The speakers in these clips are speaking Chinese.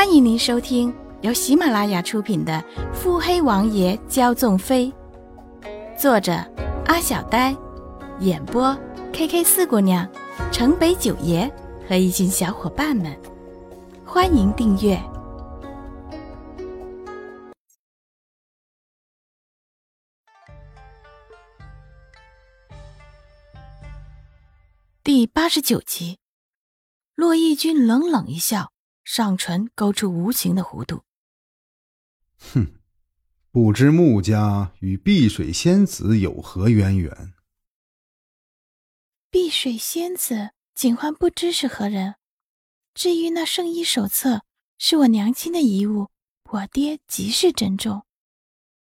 欢迎您收听由喜马拉雅出品的《腹黑王爷骄纵妃》，作者阿小呆，演播 K K 四姑娘、城北九爷和一群小伙伴们。欢迎订阅第八十九集。骆毅君冷冷一笑。上唇勾出无情的弧度。哼，不知穆家与碧水仙子有何渊源？碧水仙子，景欢不知是何人。至于那圣医手册，是我娘亲的遗物，我爹极是珍重，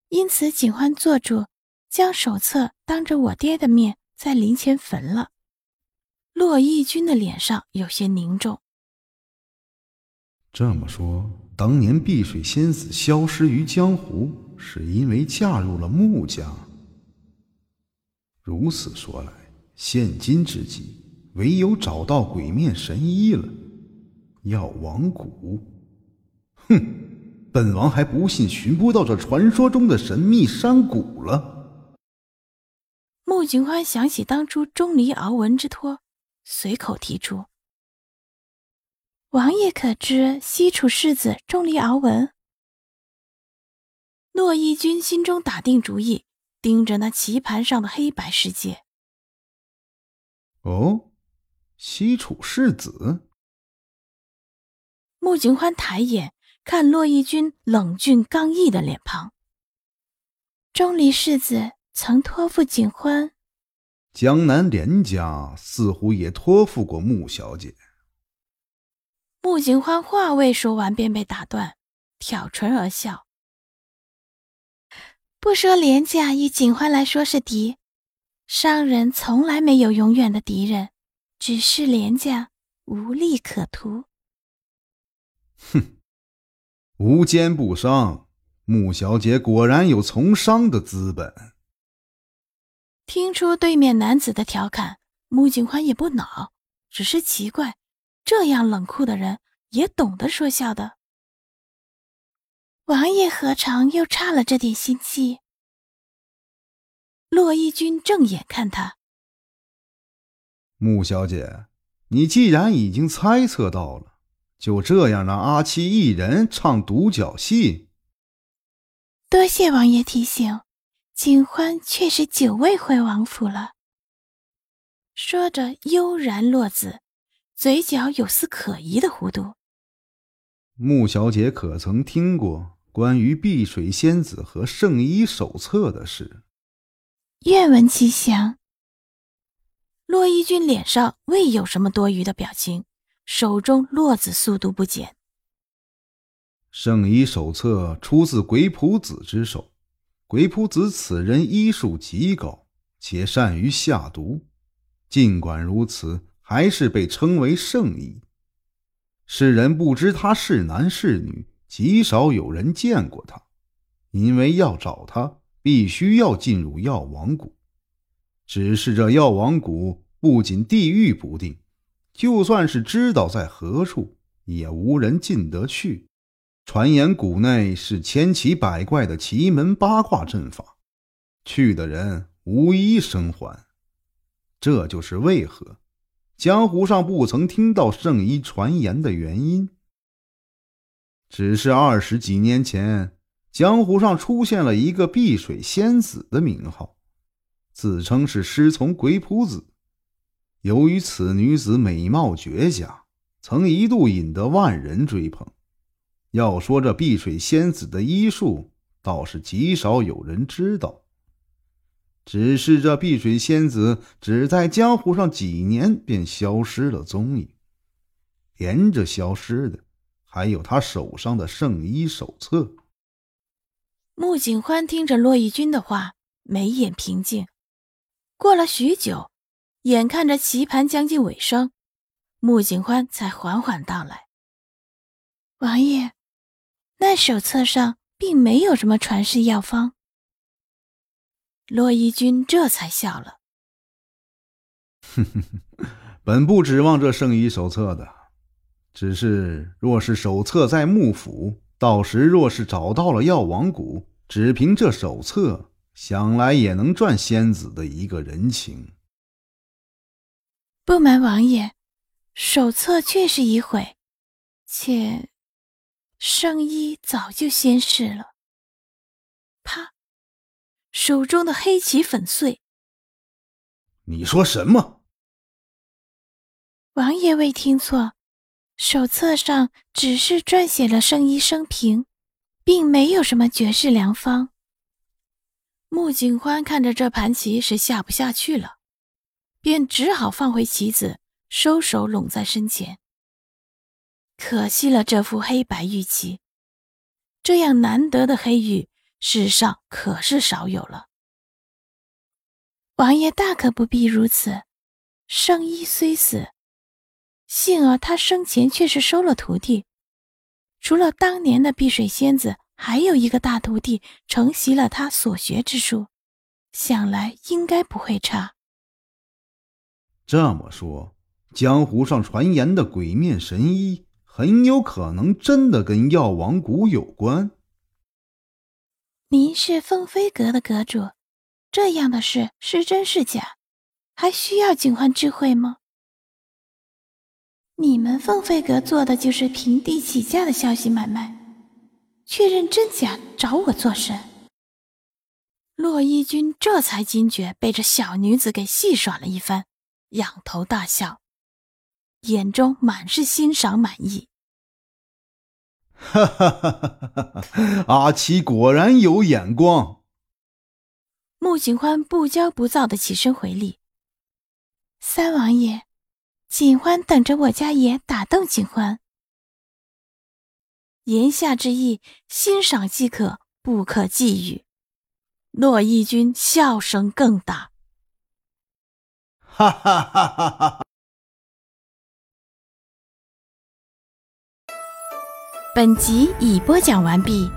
因此景欢做主，将手册当着我爹的面在灵前焚了。洛义君的脸上有些凝重。这么说，当年碧水仙子消失于江湖，是因为嫁入了穆家。如此说来，现今之计，唯有找到鬼面神医了。药王谷，哼，本王还不信寻不到这传说中的神秘山谷了。穆景欢想起当初钟离敖文之托，随口提出。王爷可知西楚世子钟离敖文？洛义君心中打定主意，盯着那棋盘上的黑白世界。哦，西楚世子。穆景欢抬眼看洛义君冷峻刚毅的脸庞。钟离世子曾托付景欢，江南连家似乎也托付过穆小姐。穆景欢话未说完，便被打断，挑唇而笑。不说廉价以景欢来说是敌，商人从来没有永远的敌人，只是廉价无利可图。哼，无奸不商，穆小姐果然有从商的资本。听出对面男子的调侃，穆景欢也不恼，只是奇怪。这样冷酷的人也懂得说笑的，王爷何尝又差了这点心机？洛义君正眼看他，穆小姐，你既然已经猜测到了，就这样让阿七一人唱独角戏？多谢王爷提醒，景欢确实久未回王府了。说着，悠然落子。嘴角有丝可疑的弧度。穆小姐可曾听过关于碧水仙子和圣医手册的事？愿闻其详。洛一君脸上未有什么多余的表情，手中落子速度不减。圣医手册出自鬼仆子之手，鬼仆子此人医术极高，且善于下毒。尽管如此。还是被称为圣医，世人不知他是男是女，极少有人见过他，因为要找他，必须要进入药王谷。只是这药王谷不仅地域不定，就算是知道在何处，也无人进得去。传言谷内是千奇百怪的奇门八卦阵法，去的人无一生还。这就是为何。江湖上不曾听到圣医传言的原因，只是二十几年前，江湖上出现了一个碧水仙子的名号，自称是师从鬼仆子。由于此女子美貌绝佳，曾一度引得万人追捧。要说这碧水仙子的医术，倒是极少有人知道。只是这碧水仙子只在江湖上几年便消失了踪影，连着消失的还有他手上的圣医手册。穆景欢听着骆义军的话，眉眼平静。过了许久，眼看着棋盘将近尾声，穆景欢才缓缓道来：“王爷，那手册上并没有什么传世药方。”骆一君这才笑了。哼哼哼，本不指望这圣医手册的，只是若是手册在幕府，到时若是找到了药王谷，只凭这手册，想来也能赚仙子的一个人情。不瞒王爷，手册确实已毁，且圣医早就仙逝了。啪，手中的黑棋粉碎。你说什么？王爷未听错，手册上只是撰写了圣医生平，并没有什么绝世良方。穆景欢看着这盘棋是下不下去了。便只好放回棋子，收手拢在身前。可惜了这副黑白玉棋，这样难得的黑玉，世上可是少有了。王爷大可不必如此。圣医虽死，幸而他生前却是收了徒弟，除了当年的碧水仙子，还有一个大徒弟承袭了他所学之术，想来应该不会差。这么说，江湖上传言的鬼面神医很有可能真的跟药王谷有关。您是凤飞阁的阁主，这样的事是真是假，还需要警幻智慧吗？你们凤飞阁做的就是平地起价的消息买卖，确认真假找我做甚？洛一君这才惊觉被这小女子给戏耍了一番。仰头大笑，眼中满是欣赏满意。哈哈哈哈哈！阿奇果然有眼光。穆景欢不骄不躁的起身回礼：“三王爷，景欢等着我家爷打动景欢。”言下之意，欣赏即可，不可觊觎。骆义君笑声更大。哈哈哈哈哈！本集已播讲完毕。